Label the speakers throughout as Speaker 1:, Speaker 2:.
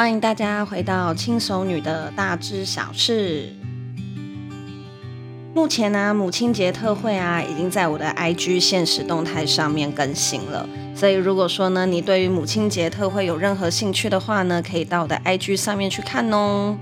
Speaker 1: 欢迎大家回到轻熟女的大知小事。目前呢、母亲节特惠啊，已经在我的 IG 限时动态上面更新了。所以如果说呢，你对于母亲节特惠有任何兴趣的话呢，可以到我的 IG 上面去看哦。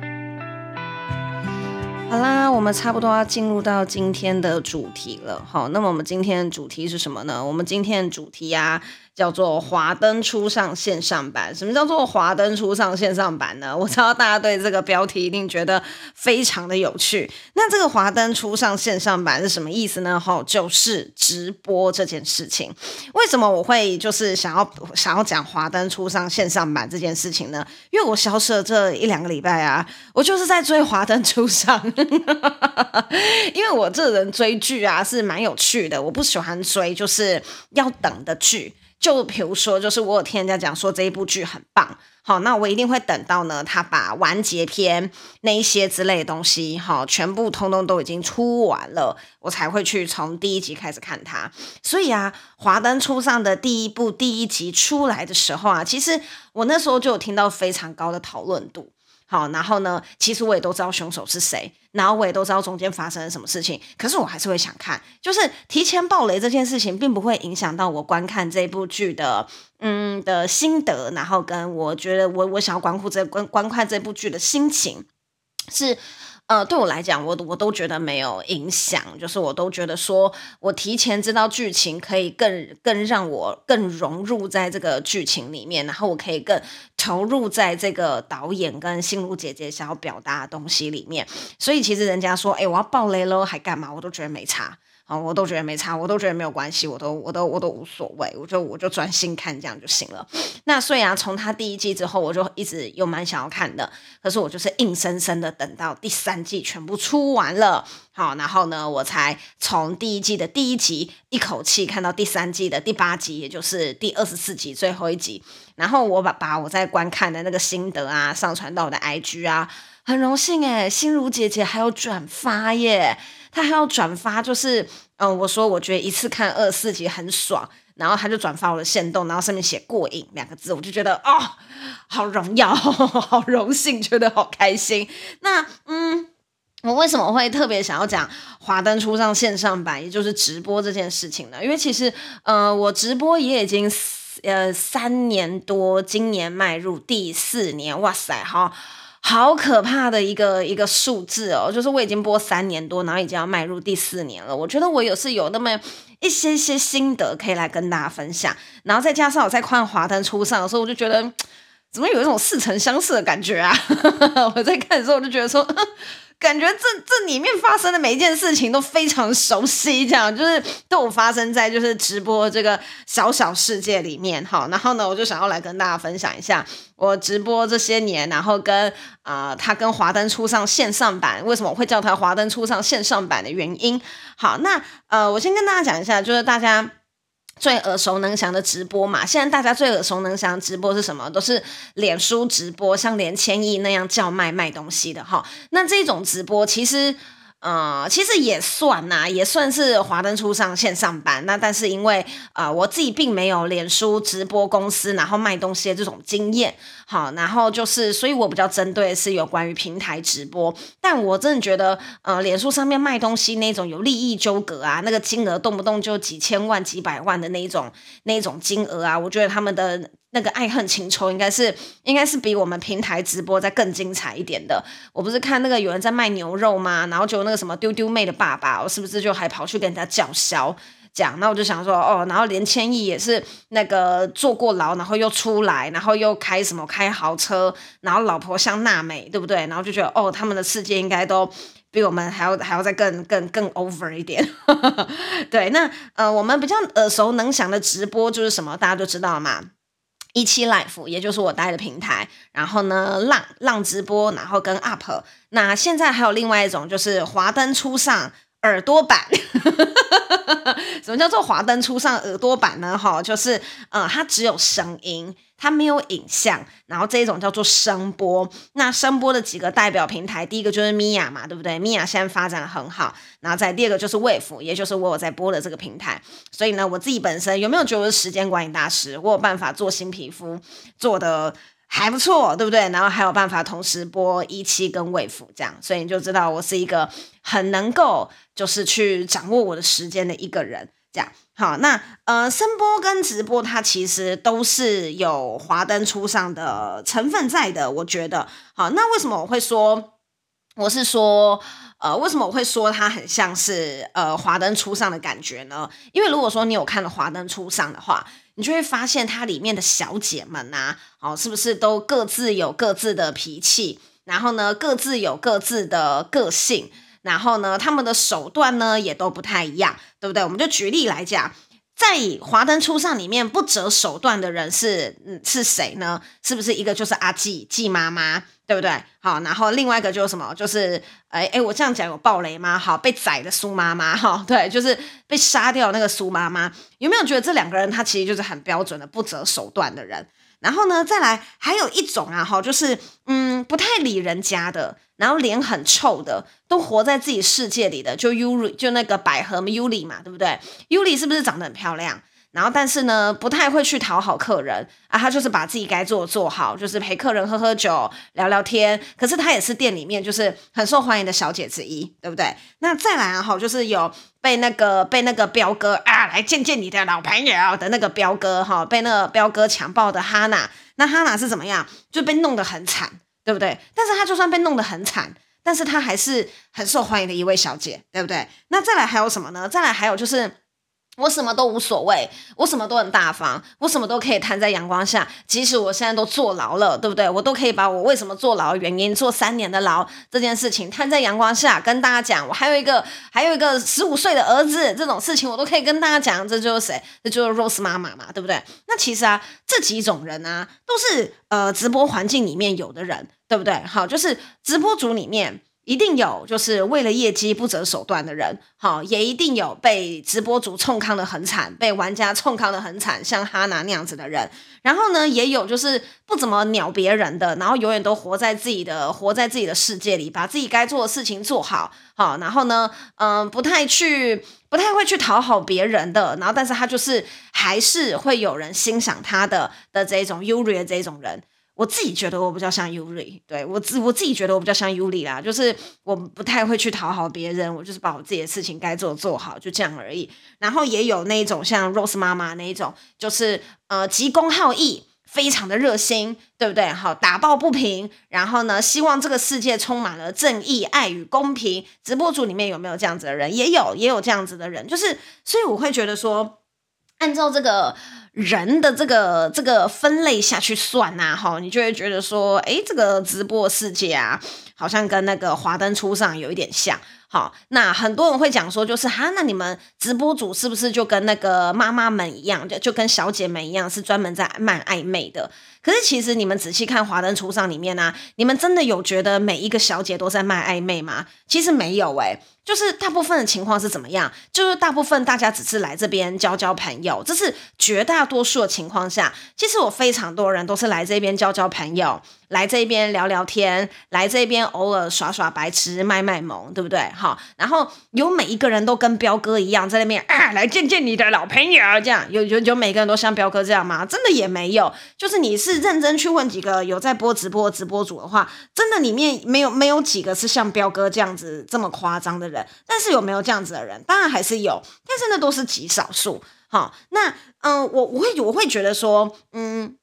Speaker 1: 好啦，我们差不多要进入到今天的主题了。好，那么我们今天的主题是什么呢？我们今天的主题啊。叫做华灯初上线上版。什么叫做华灯初上线上版呢？我知道大家对这个标题一定觉得非常的有趣。那这个华灯初上线上版是什么意思呢？吼，就是直播这件事情。为什么我会就是想要想要讲华灯初上线上版这件事情呢？因为我消失了这一两个礼拜啊，我就是在追华灯初上。因为我这人追剧啊是蛮有趣的，我不喜欢追就是要等的剧。就比如说，就是我有听人家讲说这一部剧很棒，好，那我一定会等到呢，他把完结篇那一些之类的东西，好，全部通通都已经出完了，我才会去从第一集开始看它。所以啊，华灯初上的第一部第一集出来的时候啊，其实我那时候就有听到非常高的讨论度。好，然后呢，其实我也都知道凶手是谁，然后我也都知道中间发生了什么事情，可是我还是会想看，就是提前暴雷这件事情，并不会影响到我观看这部剧的，嗯的心得，然后跟我觉得我我想要关乎这观观看这部剧的心情是。呃，对我来讲，我我都觉得没有影响，就是我都觉得说，我提前知道剧情，可以更更让我更融入在这个剧情里面，然后我可以更投入在这个导演跟心如姐姐想要表达的东西里面。所以其实人家说，哎，我要爆雷喽，还干嘛？我都觉得没差。啊，我都觉得没差，我都觉得没有关系，我都我都我都无所谓，我就我就专心看这样就行了。那所以啊，从他第一季之后，我就一直有蛮想要看的，可是我就是硬生生的等到第三季全部出完了，好，然后呢，我才从第一季的第一集一口气看到第三季的第八集，也就是第二十四集最后一集，然后我把把我在观看的那个心得啊上传到我的 IG 啊，很荣幸诶，心如姐姐还有转发耶。他还要转发，就是嗯，我说我觉得一次看二十四集很爽，然后他就转发我的限动，然后上面写“过瘾”两个字，我就觉得哦，好荣耀，好荣幸，觉得好开心。那嗯，我为什么会特别想要讲华灯初上线上版，也就是直播这件事情呢？因为其实呃，我直播也已经呃三年多，今年迈入第四年，哇塞，哈。好可怕的一个一个数字哦，就是我已经播三年多，然后已经要迈入第四年了。我觉得我有是有那么一些些心得可以来跟大家分享，然后再加上我在看华灯初上的时候，我就觉得怎么有一种似曾相识的感觉啊！我在看的时候，我就觉得说。感觉这这里面发生的每一件事情都非常熟悉，这样就是都有发生在就是直播这个小小世界里面哈。然后呢，我就想要来跟大家分享一下我直播这些年，然后跟啊、他跟华灯初上线上版为什么我会叫他华灯初上线上版的原因。好，那呃，我先跟大家讲一下，就是大家。最耳熟能详的直播嘛，现在大家最耳熟能详直播是什么？都是脸书直播，像连千亿那样叫卖卖东西的哈。那这种直播其实。呃，其实也算呐、啊，也算是华灯初上线上班。那但是因为呃，我自己并没有脸书直播公司，然后卖东西的这种经验，好，然后就是，所以我比较针对是有关于平台直播。但我真的觉得，呃，脸书上面卖东西那种有利益纠葛啊，那个金额动不动就几千万、几百万的那一种那种金额啊，我觉得他们的。那个爱恨情仇应该是应该是比我们平台直播再更精彩一点的。我不是看那个有人在卖牛肉吗？然后就那个什么丢丢妹的爸爸，我是不是就还跑去跟人家叫嚣讲？那我就想说哦，然后连千亿也是那个坐过牢，然后又出来，然后又开什么开豪车，然后老婆像娜美，对不对？然后就觉得哦，他们的世界应该都比我们还要还要再更更更 over 一点。对，那呃，我们比较耳熟能详的直播就是什么？大家都知道了嘛。一期 life，也就是我待的平台，然后呢，浪浪直播，然后跟 UP，那现在还有另外一种，就是华灯初上耳朵版。什么叫做华灯初上耳朵版呢？哈，就是呃，它只有声音。它没有影像，然后这一种叫做声波。那声波的几个代表平台，第一个就是米娅嘛，对不对？米娅现在发展的很好。然后再第二个就是 Wave，也就是我有在播的这个平台。所以呢，我自己本身有没有觉得我是时间管理大师？我有办法做新皮肤，做的还不错，对不对？然后还有办法同时播一期跟卫服这样，所以你就知道我是一个很能够就是去掌握我的时间的一个人。这样好，那呃，声波跟直播它其实都是有华灯初上的成分在的，我觉得好。那为什么我会说我是说呃，为什么我会说它很像是呃华灯初上的感觉呢？因为如果说你有看了华灯初上的话。你就会发现，它里面的小姐们呐，哦，是不是都各自有各自的脾气，然后呢，各自有各自的个性，然后呢，他们的手段呢也都不太一样，对不对？我们就举例来讲。在《华灯初上》里面不择手段的人是嗯是谁呢？是不是一个就是阿季季妈妈，对不对？好，然后另外一个就是什么？就是哎哎，我这样讲有暴雷吗？好，被宰的苏妈妈，哈，对，就是被杀掉那个苏妈妈。有没有觉得这两个人他其实就是很标准的不择手段的人？然后呢，再来还有一种啊，哈，就是嗯，不太理人家的，然后脸很臭的，都活在自己世界里的，就 Yuri，就那个百合 Yuri 嘛，对不对？Yuri 是不是长得很漂亮？然后，但是呢，不太会去讨好客人啊，他就是把自己该做做好，就是陪客人喝喝酒、聊聊天。可是他也是店里面就是很受欢迎的小姐之一，对不对？那再来啊，哈，就是有被那个被那个彪哥啊来见见你的老朋友的那个彪哥哈，被那个彪哥强暴的哈娜，那哈娜是怎么样？就被弄得很惨，对不对？但是他就算被弄得很惨，但是他还是很受欢迎的一位小姐，对不对？那再来还有什么呢？再来还有就是。我什么都无所谓，我什么都很大方，我什么都可以摊在阳光下。即使我现在都坐牢了，对不对？我都可以把我为什么坐牢的原因，坐三年的牢这件事情摊在阳光下跟大家讲。我还有一个，还有一个十五岁的儿子，这种事情我都可以跟大家讲。这就是谁？这就是 Rose 妈妈嘛，对不对？那其实啊，这几种人啊，都是呃直播环境里面有的人，对不对？好，就是直播组里面。一定有，就是为了业绩不择手段的人，好，也一定有被直播主冲康的很惨，被玩家冲康的很惨，像哈娜那样子的人。然后呢，也有就是不怎么鸟别人的，然后永远都活在自己的活在自己的世界里，把自己该做的事情做好，好，然后呢，嗯，不太去不太会去讨好别人的，然后但是他就是还是会有人欣赏他的的这种优劣这种人。我自己觉得我比较像 Yuri，对，我自我自己觉得我比较像 Yuri 啦，就是我不太会去讨好别人，我就是把我自己的事情该做做好，就这样而已。然后也有那一种像 Rose 妈妈那一种，就是呃急公好义，非常的热心，对不对？好，打抱不平，然后呢，希望这个世界充满了正义、爱与公平。直播组里面有没有这样子的人？也有，也有这样子的人，就是所以我会觉得说，按照这个。人的这个这个分类下去算呐，哈，你就会觉得说，诶，这个直播世界啊，好像跟那个华灯初上有一点像。好，那很多人会讲说，就是哈，那你们直播主是不是就跟那个妈妈们一样，就就跟小姐们一样，是专门在卖暧昧的？可是其实你们仔细看《华灯初上》里面、啊，你们真的有觉得每一个小姐都在卖暧昧吗？其实没有诶、就是大部分的情况是怎么样？就是大部分大家只是来这边交交朋友，这是绝大多数的情况下。其实我非常多人都是来这边交交朋友，来这边聊聊天，来这边偶尔耍耍白痴、卖卖萌，对不对？好，然后有每一个人都跟彪哥一样在那边啊，来见见你的老朋友，这样有有有每个人都像彪哥这样吗？真的也没有。就是你是认真去问几个有在播直播的直播主的话，真的里面没有没有几个是像彪哥这样子这么夸张的人。但是有没有这样子的人？当然还是有，但是那都是极少数。好，那嗯，我我会我会觉得说，嗯，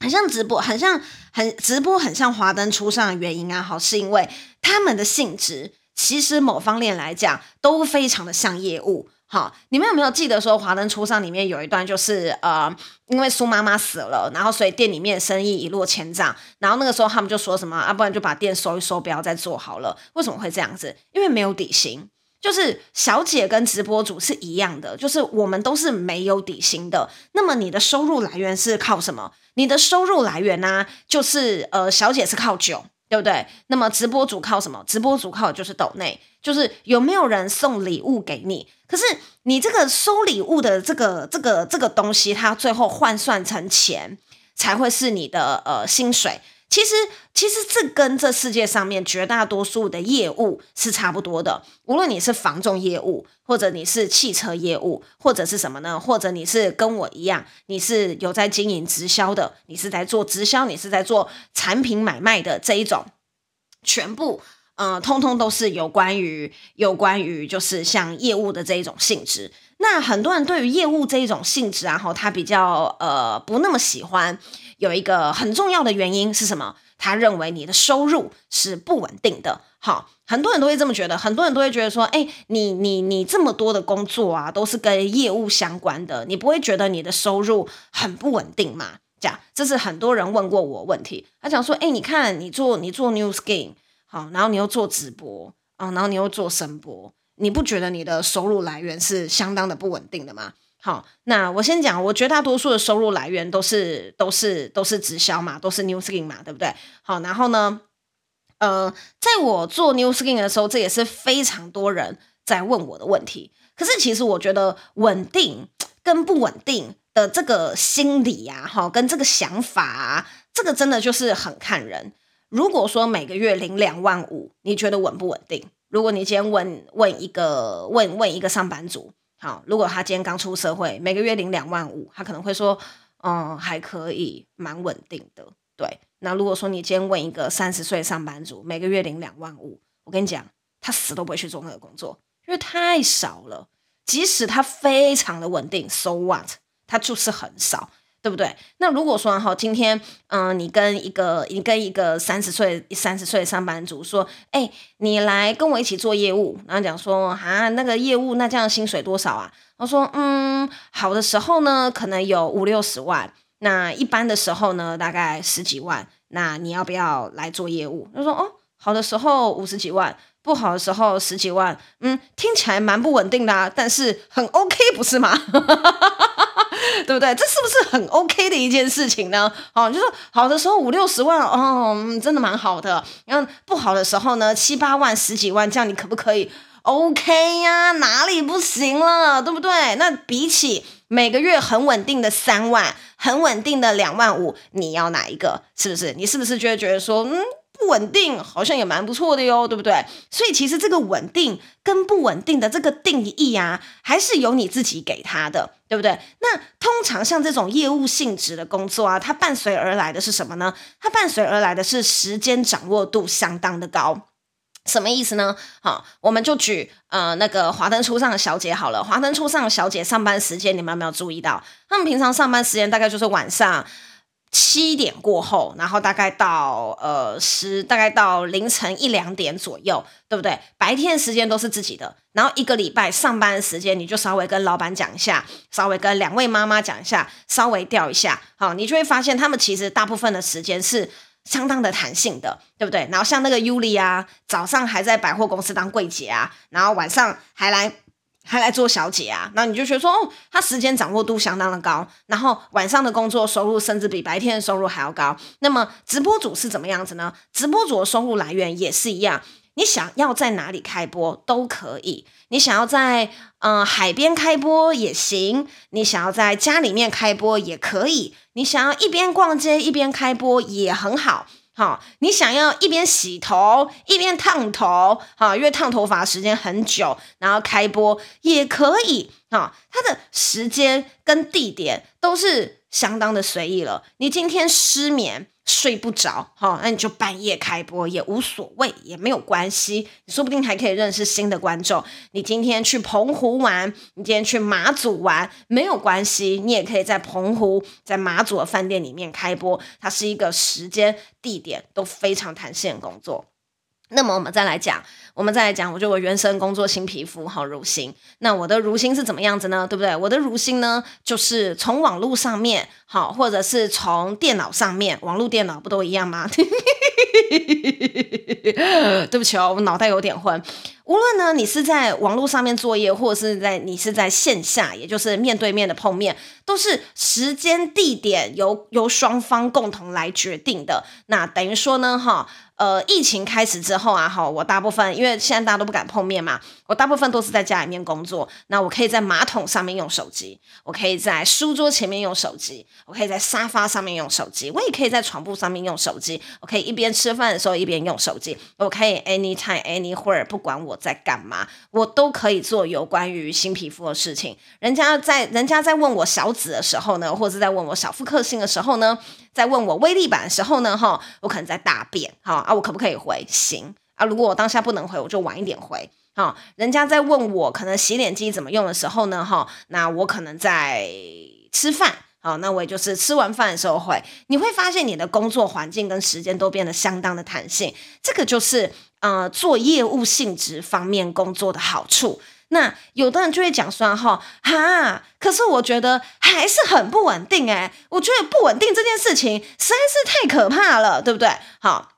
Speaker 1: 很像直播，很像很直播，很像华灯初上的原因啊，好，是因为他们的性质其实某方面来讲都非常的像业务。好，你们有没有记得说华灯初上里面有一段就是呃，因为苏妈妈死了，然后所以店里面生意一落千丈，然后那个时候他们就说什么啊，不然就把店收一收，不要再做好了。为什么会这样子？因为没有底薪。就是小姐跟直播主是一样的，就是我们都是没有底薪的。那么你的收入来源是靠什么？你的收入来源呢、就是呃，小姐是靠酒，对不对？那么直播主靠什么？直播主靠的就是抖内，就是有没有人送礼物给你？可是你这个收礼物的这个这个这个东西，它最后换算成钱才会是你的呃薪水。其实，其实这跟这世界上面绝大多数的业务是差不多的。无论你是房仲业务，或者你是汽车业务，或者是什么呢？或者你是跟我一样，你是有在经营直销的，你是在做直销，你是在做产品买卖的这一种，全部，嗯、通通都是有关于有关于就是像业务的这一种性质。那很多人对于业务这一种性质啊，哈，他比较呃不那么喜欢。有一个很重要的原因是什么？他认为你的收入是不稳定的。好，很多人都会这么觉得，很多人都会觉得说，哎，你你你这么多的工作啊，都是跟业务相关的，你不会觉得你的收入很不稳定吗？这样，这是很多人问过我问题。他讲说，哎，你看你做你做 New Skin 好，然后你又做直播啊，然后你又做声播，你不觉得你的收入来源是相当的不稳定的吗？好，那我先讲，我绝大多数的收入来源都是都是都是直销嘛，都是 New Skin 嘛，对不对？好，然后呢，呃，在我做 New Skin 的时候，这也是非常多人在问我的问题。可是其实我觉得稳定跟不稳定的这个心理呀，哈，跟这个想法啊，这个真的就是很看人。如果说每个月领两万五，你觉得稳不稳定？如果你今天问问一个问问一个上班族。好，如果他今天刚出社会，每个月领两万五，他可能会说，嗯，还可以，蛮稳定的。对，那如果说你今天问一个三十岁上班族，每个月领两万五，我跟你讲，他死都不会去做那个工作，因为太少了。即使他非常的稳定，so what？他就是很少。对不对？那如果说哈，今天嗯、你跟一个你跟一个三十岁三十岁的上班族说，哎，你来跟我一起做业务，然后讲说啊，那个业务那这样薪水多少啊？我说嗯，好的时候呢，可能有五六十万，那一般的时候呢，大概十几万。那你要不要来做业务？他说哦，好的时候五十几万，不好的时候十几万。嗯，听起来蛮不稳定的啊，但是很 OK，不是吗？对不对？这是不是很 OK 的一件事情呢？哦，就是好的时候五六十万哦，真的蛮好的。然后不好的时候呢，七八万、十几万，这样你可不可以？OK 呀，哪里不行了？对不对？那比起每个月很稳定的三万，很稳定的两万五，你要哪一个？是不是？你是不是就会觉得说，嗯？不稳定好像也蛮不错的哟，对不对？所以其实这个稳定跟不稳定的这个定义啊，还是由你自己给他的，对不对？那通常像这种业务性质的工作啊，它伴随而来的是什么呢？它伴随而来的是时间掌握度相当的高。什么意思呢？好，我们就举呃那个华灯初上的小姐好了。华灯初上的小姐上班时间，你们有没有注意到？他们平常上班时间大概就是晚上。七点过后，然后大概到呃十，大概到凌晨一两点左右，对不对？白天的时间都是自己的，然后一个礼拜上班的时间，你就稍微跟老板讲一下，稍微跟两位妈妈讲一下，稍微调一下，好，你就会发现他们其实大部分的时间是相当的弹性的，对不对？然后像那个尤里啊，早上还在百货公司当柜姐啊，然后晚上还来。还来做小姐啊？那你就觉得说，哦，他时间掌握度相当的高，然后晚上的工作收入甚至比白天的收入还要高。那么直播主是怎么样子呢？直播主的收入来源也是一样，你想要在哪里开播都可以，你想要在嗯、呃、海边开播也行，你想要在家里面开播也可以，你想要一边逛街一边开播也很好。好，你想要一边洗头一边烫头，好，因为烫头发时间很久，然后开播也可以，好，它的时间跟地点都是相当的随意了。你今天失眠。睡不着，好，那你就半夜开播也无所谓，也没有关系，你说不定还可以认识新的观众。你今天去澎湖玩，你今天去马祖玩，没有关系，你也可以在澎湖、在马祖的饭店里面开播，它是一个时间、地点都非常弹性的工作。那么我们再来讲，我们再来讲，我就我原生工作新皮肤好如新。那我的如新是怎么样子呢？对不对？我的如新呢，就是从网络上面好，或者是从电脑上面，网络电脑不都一样吗？对不起哦，我脑袋有点昏。无论呢你是在网络上面作业，或者是在你是在线下，也就是面对面的碰面，都是时间地点由由双方共同来决定的。那等于说呢，哈。呃，疫情开始之后啊，哈，我大部分因为现在大家都不敢碰面嘛，我大部分都是在家里面工作。那我可以在马桶上面用手机，我可以在书桌前面用手机，我可以在沙发上面用手机，我也可以在床铺上面用手机。我可以一边吃饭的时候一边用手机，我可以 anytime anywhere，不管我在干嘛，我都可以做有关于新皮肤的事情。人家在人家在问我小紫的时候呢，或者在问我小腹克星的时候呢，在问我威力板的时候呢，哈，我可能在大便，哈。啊，我可不可以回？行啊，如果我当下不能回，我就晚一点回。哈，人家在问我可能洗脸机怎么用的时候呢，哈，那我可能在吃饭，好，那我也就是吃完饭的时候回。你会发现你的工作环境跟时间都变得相当的弹性，这个就是呃做业务性质方面工作的好处。那有的人就会讲说哈，哈，可是我觉得还是很不稳定诶，我觉得不稳定这件事情实在是太可怕了，对不对？好。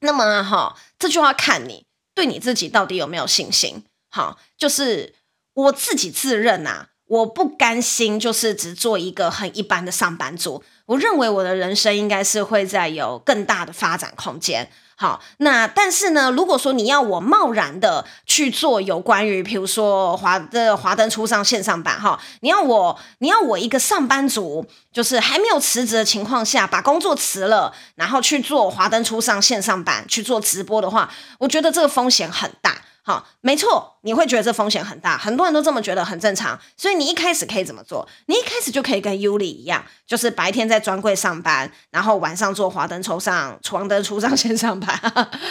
Speaker 1: 那么哈，这就要看你对你自己到底有没有信心。好，就是我自己自认呐、我不甘心，就是只做一个很一般的上班族。我认为我的人生应该是会再有更大的发展空间。好，那但是呢，如果说你要我贸然的去做有关于，比如说华的华灯初上线上版哈，你要我你要我一个上班族，就是还没有辞职的情况下，把工作辞了，然后去做华灯初上线上版去做直播的话，我觉得这个风险很大。好，没错，你会觉得这风险很大，很多人都这么觉得，很正常。所以你一开始可以怎么做？你一开始就可以跟 Yuli 一样，就是白天在专柜上班，然后晚上做华灯初上、床灯初上线上班，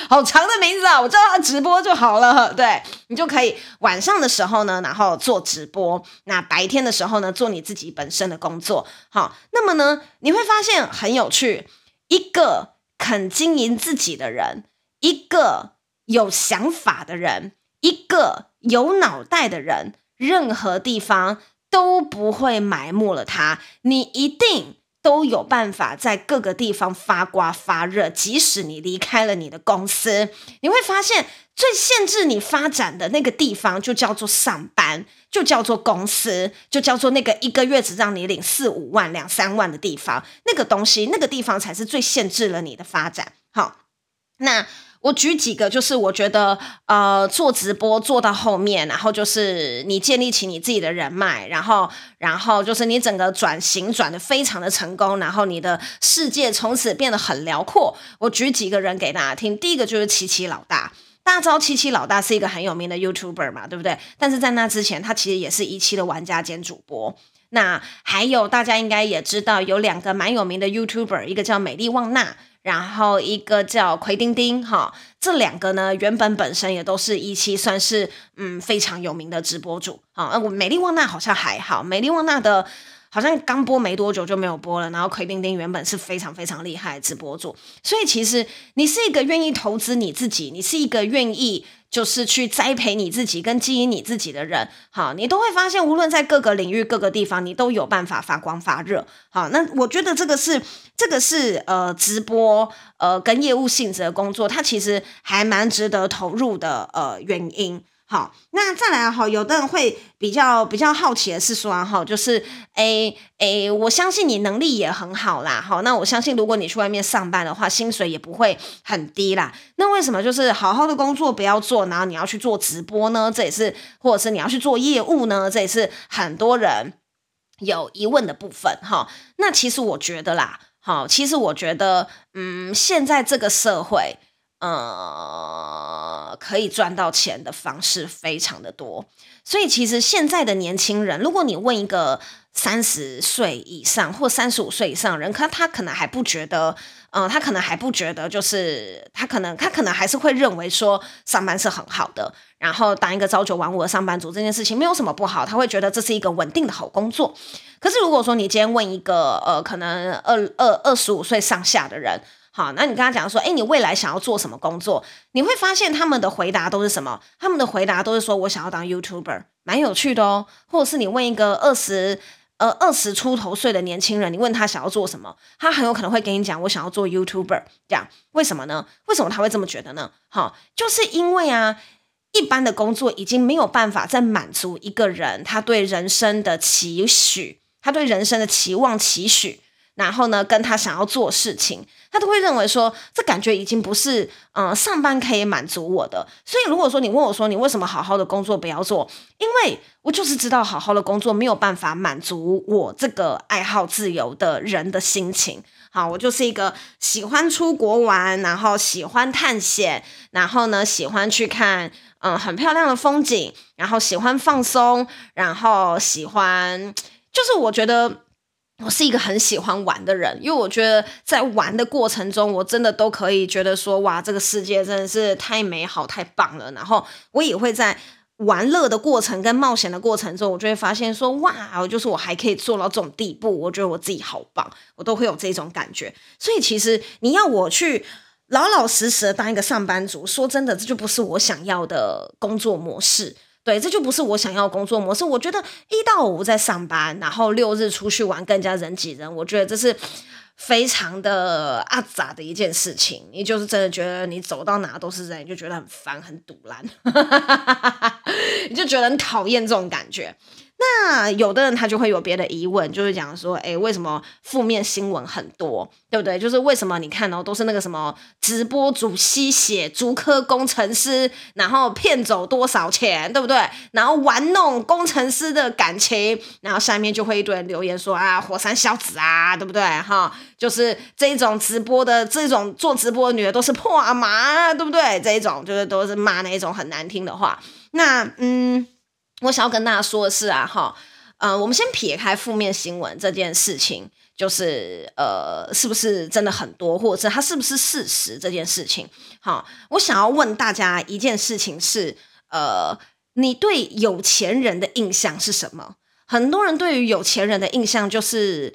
Speaker 1: 好长的名字啊！我叫他直播就好了。对，你就可以晚上的时候呢，然后做直播；那白天的时候呢，做你自己本身的工作。好，那么呢，你会发现很有趣，一个肯经营自己的人，一个。有想法的人，一个有脑袋的人，任何地方都不会埋没了他。你一定都有办法在各个地方发光发热。即使你离开了你的公司，你会发现最限制你发展的那个地方，就叫做上班，就叫做公司，就叫做那个一个月只让你领四五万、两三万的地方。那个东西，那个地方才是最限制了你的发展。好，那。我举几个，就是我觉得，呃，做直播做到后面，然后就是你建立起你自己的人脉，然后，然后就是你整个转型转得非常的成功，然后你的世界从此变得很辽阔。我举几个人给大家听，第一个就是七七老大，大家知道七七老大是一个很有名的 YouTuber 嘛，对不对？但是在那之前，他其实也是一期的玩家兼主播。那还有大家应该也知道，有两个蛮有名的 YouTuber，一个叫美丽旺娜。然后一个叫奎丁丁，哈，这两个呢，原本本身也都是一期算是嗯非常有名的直播主，啊，我美丽旺娜好像还好，美丽旺娜的好像刚播没多久就没有播了，然后奎丁丁原本是非常非常厉害的直播主，所以其实你是一个愿意投资你自己，你是一个愿意。就是去栽培你自己跟经营你自己的人，好，你都会发现，无论在各个领域、各个地方，你都有办法发光发热。好，那我觉得这个是，这个是呃，直播呃跟业务性质的工作，它其实还蛮值得投入的呃原因。好，那再来哈，有的人会比较比较好奇的是说哈，就是诶诶、我相信你能力也很好啦，好，那我相信如果你去外面上班的话，薪水也不会很低啦。那为什么就是好好的工作不要做，然后你要去做直播呢？这也是，或者是你要去做业务呢？这也是很多人有疑问的部分哈。那其实我觉得啦，好，其实我觉得，嗯，现在这个社会。呃，可以赚到钱的方式非常的多，所以其实现在的年轻人，如果你问一个三十岁以上或三十五岁以上的人，可他可能还不觉得，嗯、他可能还不觉得，就是他可能他可能还是会认为说上班是很好的，然后当一个朝九晚五的上班族这件事情没有什么不好，他会觉得这是一个稳定的好工作。可是如果说你今天问一个呃，可能二二二十五岁上下的人，好，那你跟他讲说，哎，你未来想要做什么工作？你会发现他们的回答都是什么？他们的回答都是说我想要当 YouTuber，蛮有趣的哦。或者是你问一个二十呃二十出头岁的年轻人，你问他想要做什么，他很有可能会跟你讲我想要做 YouTuber。这样为什么呢？为什么他会这么觉得呢？好，就是因为啊，一般的工作已经没有办法再满足一个人他对人生的期许，他对人生的期望期许。然后呢，跟他想要做事情，他都会认为说，这感觉已经不是嗯、上班可以满足我的。所以如果说你问我说，你为什么好好的工作不要做？因为我就是知道好好的工作没有办法满足我这个爱好自由的人的心情。好，我就是一个喜欢出国玩，然后喜欢探险，然后呢喜欢去看嗯、很漂亮的风景，然后喜欢放松，然后喜欢就是我觉得。我是一个很喜欢玩的人，因为我觉得在玩的过程中，我真的都可以觉得说，哇，这个世界真的是太美好、太棒了。然后我也会在玩乐的过程跟冒险的过程中，我就会发现说，哇，就是我还可以做到这种地步，我觉得我自己好棒，我都会有这种感觉。所以其实你要我去老老实实的当一个上班族，说真的，这就不是我想要的工作模式。对，这就不是我想要的工作模式。我觉得一到五在上班，然后六日出去玩，更加人挤人。我觉得这是非常的阿杂的一件事情。你就是真的觉得你走到哪都是人，你就觉得很烦、很堵烂，你就觉得很讨厌这种感觉。那有的人他就会有别的疑问，就是讲说，哎，为什么负面新闻很多，对不对？就是为什么你看哦，都是那个什么直播主吸血、逐科工程师，然后骗走多少钱，对不对？然后玩弄工程师的感情，然后下面就会一堆人留言说啊，火山小子啊，对不对？哈，就是这种直播的这种做直播的女的都是破阿妈，对不对？这一种就是都是骂那一种很难听的话。那嗯。我想要跟大家说的是啊，哈，呃，我们先撇开负面新闻这件事情，就是呃，是不是真的很多，或者是它是不是事实这件事情，好，我想要问大家一件事情是，呃，你对有钱人的印象是什么？很多人对于有钱人的印象就是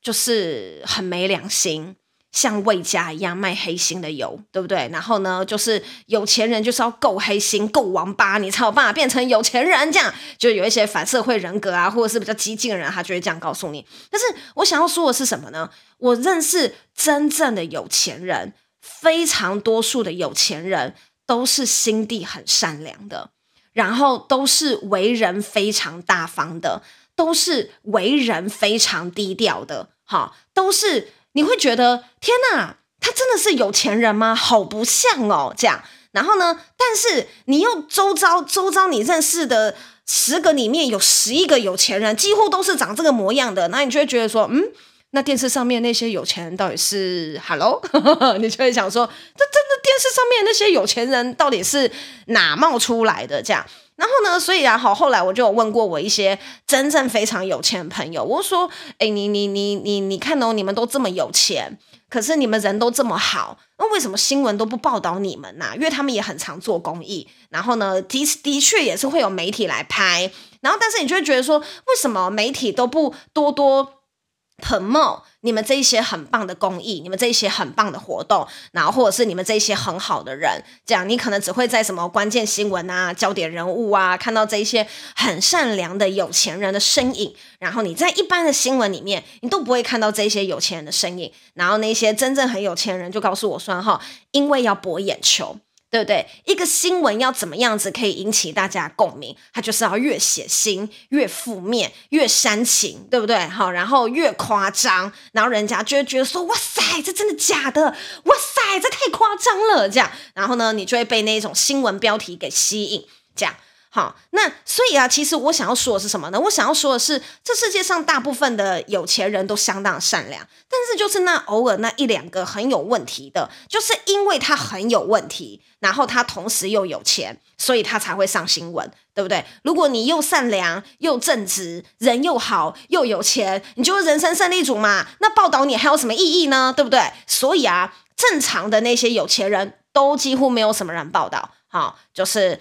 Speaker 1: 就是很没良心。像魏家一样卖黑心的油，对不对？然后呢，就是有钱人就是要够黑心、够王八，你才有办法变成有钱人。这样就有一些反社会人格啊，或者是比较激进的人，他就会这样告诉你。但是我想要说的是什么呢？我认识真正的有钱人，非常多数的有钱人都是心地很善良的，然后都是为人非常大方的，都是为人非常低调的，哈，都是。你会觉得天哪，他真的是有钱人吗？好不像哦，这样。然后呢，但是你又周遭周遭你认识的十个里面有十一个有钱人，几乎都是长这个模样的，那你就会觉得说，嗯，那电视上面那些有钱人到底是 Hello？你就会想说，这真的电视上面那些有钱人到底是哪冒出来的？这样。然后呢，所以然后后来我就有问过我一些真正非常有钱的朋友，我说：“哎，你你你你你看哦，你们都这么有钱，可是你们人都这么好，那为什么新闻都不报道你们呢？因为他们也很常做公益，然后呢，的的确也是会有媒体来拍，然后但是你就会觉得说，为什么媒体都不多多？”彭茂你们这一些很棒的公益，你们这一些很棒的活动，然后或者是你们这一些很好的人，这样你可能只会在什么关键新闻啊、焦点人物啊看到这一些很善良的有钱人的身影，然后你在一般的新闻里面，你都不会看到这些有钱人的身影，然后那些真正很有钱人就告诉我说哈，因为要博眼球。对不对？一个新闻要怎么样子可以引起大家共鸣？它就是要越血腥、越负面、越煽情，对不对？好，然后越夸张，然后人家就会觉得说：“哇塞，这真的假的？哇塞，这太夸张了！”这样，然后呢，你就会被那种新闻标题给吸引，这样。好，那所以啊，其实我想要说的是什么呢？我想要说的是，这世界上大部分的有钱人都相当善良，但是就是那偶尔那一两个很有问题的，就是因为他很有问题，然后他同时又有钱，所以他才会上新闻，对不对？如果你又善良又正直，人又好又有钱，你就是人生胜利组嘛。那报道你还有什么意义呢？对不对？所以啊，正常的那些有钱人都几乎没有什么人报道，好，就是。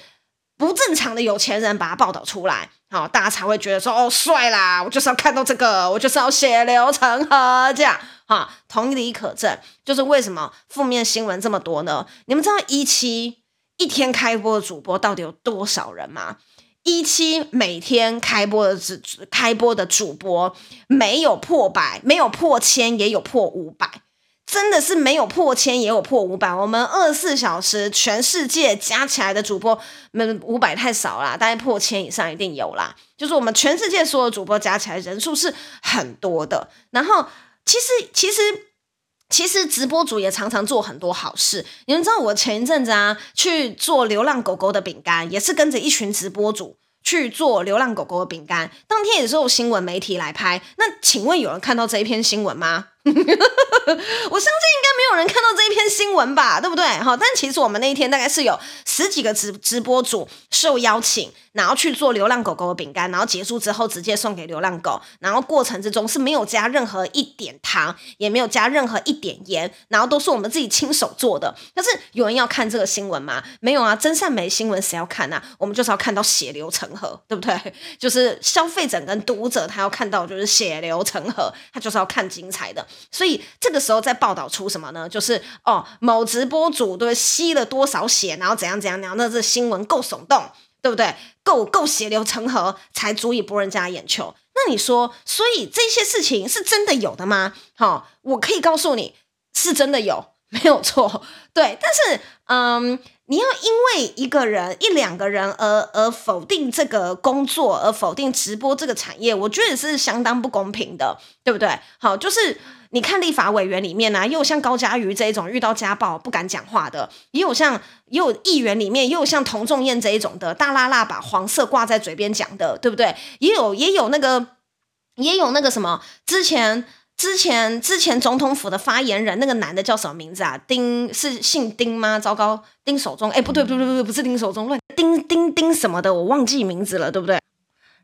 Speaker 1: 不正常的有钱人把他报道出来，好，大家才会觉得说哦，帅啦！我就是要看到这个，我就是要血流成河这样，哈，同理可证，就是为什么负面新闻这么多呢？你们知道一期一天开播的主播到底有多少人吗？一期每天开播的主开播的主播没有破百，没有破千，也有破五百。真的是没有破千也有破五百。我们二十四小时全世界加起来的主播，们五百太少啦，大概破千以上一定有啦。就是我们全世界所有主播加起来人数是很多的。然后其实其实其实直播主也常常做很多好事。你们知道我前一阵子啊去做流浪狗狗的饼干，也是跟着一群直播主。去做流浪狗狗的饼干，当天也是有新闻媒体来拍。那请问有人看到这一篇新闻吗？我相信应该没有人看到这一篇新闻吧，对不对？好，但其实我们那一天大概是有十几个直直播主受邀请。然后去做流浪狗狗的饼干，然后结束之后直接送给流浪狗，然后过程之中是没有加任何一点糖，也没有加任何一点盐，然后都是我们自己亲手做的。但是有人要看这个新闻吗？没有啊，真善美新闻谁要看啊？我们就是要看到血流成河，对不对？就是消费者跟读者他要看到就是血流成河，他就是要看精彩的。所以这个时候在报道出什么呢？就是哦，某直播主对吸了多少血，然后怎样怎样，然后那这新闻够耸动。对不对？够够血流成河，才足以博人家眼球。那你说，所以这些事情是真的有的吗？好、我可以告诉你是真的有，没有错。对，但是，嗯，你要因为一个人、一两个人而而否定这个工作，而否定直播这个产业，我觉得也是相当不公平的，对不对？好，就是。你看立法委员里面呢、啊，又有像高嘉瑜这一种遇到家暴不敢讲话的，也有像也有议员里面，也有像童仲彦这一种的大剌剌把黄色挂在嘴边讲的，对不对？也有也有那个也有那个什么，之前之前之前总统府的发言人那个男的叫什么名字啊？丁是姓丁吗？糟糕，丁守中，哎，不对不对不对不是丁守中，乱丁丁丁什么的，我忘记名字了，对不对？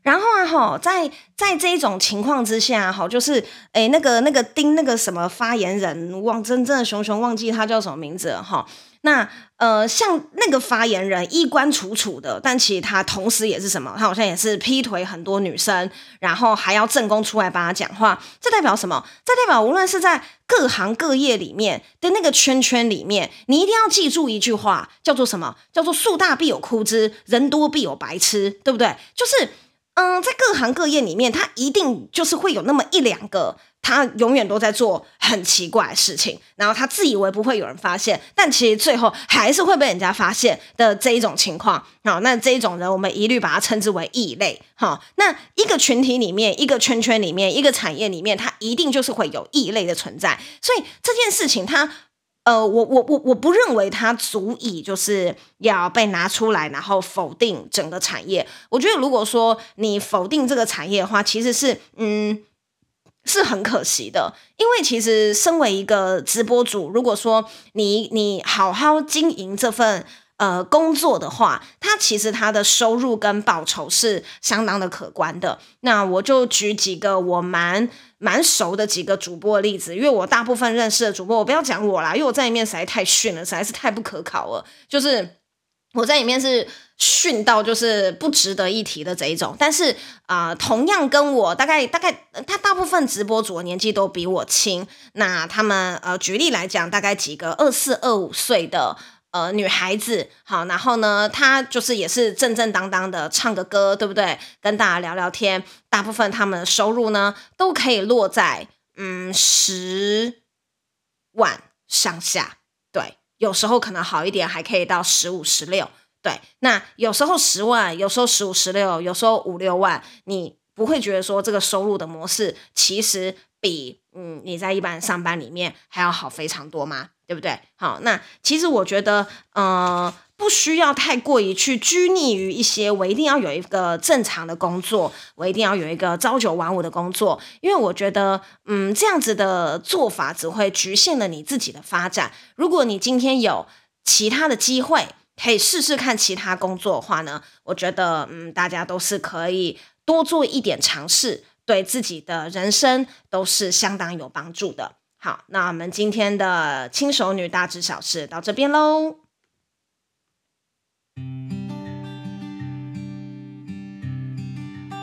Speaker 1: 然后啊，哈，在在这一种情况之下，哈，就是，诶，那个那个丁那个什么发言人，忘真正的熊熊忘记他叫什么名字哈。那呃，像那个发言人衣冠楚楚的，但其实他同时也是什么？他好像也是劈腿很多女生，然后还要正宫出来帮他讲话。这代表什么？这代表无论是在各行各业里面的那个圈圈里面，你一定要记住一句话，叫做什么？叫做树大必有枯枝，人多必有白痴，对不对？就是。嗯，在各行各业里面，他一定就是会有那么一两个，他永远都在做很奇怪的事情，然后他自以为不会有人发现，但其实最后还是会被人家发现的这一种情况。好，那这一种人，我们一律把它称之为异类。好，那一个群体里面，一个圈圈里面，一个产业里面，它一定就是会有异类的存在。所以这件事情，它。呃，我我我我不认为它足以就是要被拿出来，然后否定整个产业。我觉得如果说你否定这个产业的话，其实是嗯是很可惜的，因为其实身为一个直播主，如果说你你好好经营这份。呃，工作的话，他其实他的收入跟报酬是相当的可观的。那我就举几个我蛮蛮熟的几个主播的例子，因为我大部分认识的主播，我不要讲我啦，因为我在里面实在太逊了，实在是太不可考了。就是我在里面是逊到就是不值得一提的这一种。但是啊、同样跟我大概大概，他大部分直播主的年纪都比我轻。那他们呃，举例来讲，大概几个二四二五岁的。呃，女孩子好，然后呢，她就是也是正正当当的唱个歌，对不对？跟大家聊聊天，大部分他们的收入呢，都可以落在嗯十万上下，对，有时候可能好一点，还可以到十五、十六，对。那有时候十万，有时候十五、十六，有时候五六万，你不会觉得说这个收入的模式其实比嗯你在一般上班里面还要好非常多吗？对不对？好，那其实我觉得，呃，不需要太过于去拘泥于一些，我一定要有一个正常的工作，我一定要有一个朝九晚五的工作，因为我觉得，嗯，这样子的做法只会局限了你自己的发展。如果你今天有其他的机会，可以试试看其他工作的话呢，我觉得，嗯，大家都是可以多做一点尝试，对自己的人生都是相当有帮助的。好，那我们今天的轻熟女大知小事到这边喽。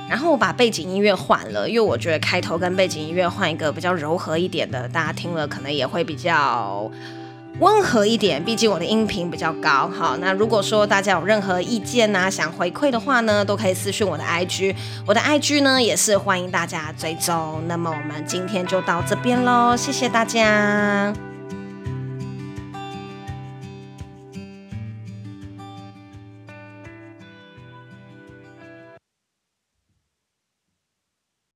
Speaker 1: 然后我把背景音乐换了，因为我觉得开头跟背景音乐换一个比较柔和一点的，大家听了可能也会比较。温和一点，毕竟我的音频比较高。好，那如果说大家有任何意见呐、想回馈的话呢，都可以私讯我的 IG，我的 IG 呢也是欢迎大家追踪。那么我们今天就到这边喽，谢谢大家。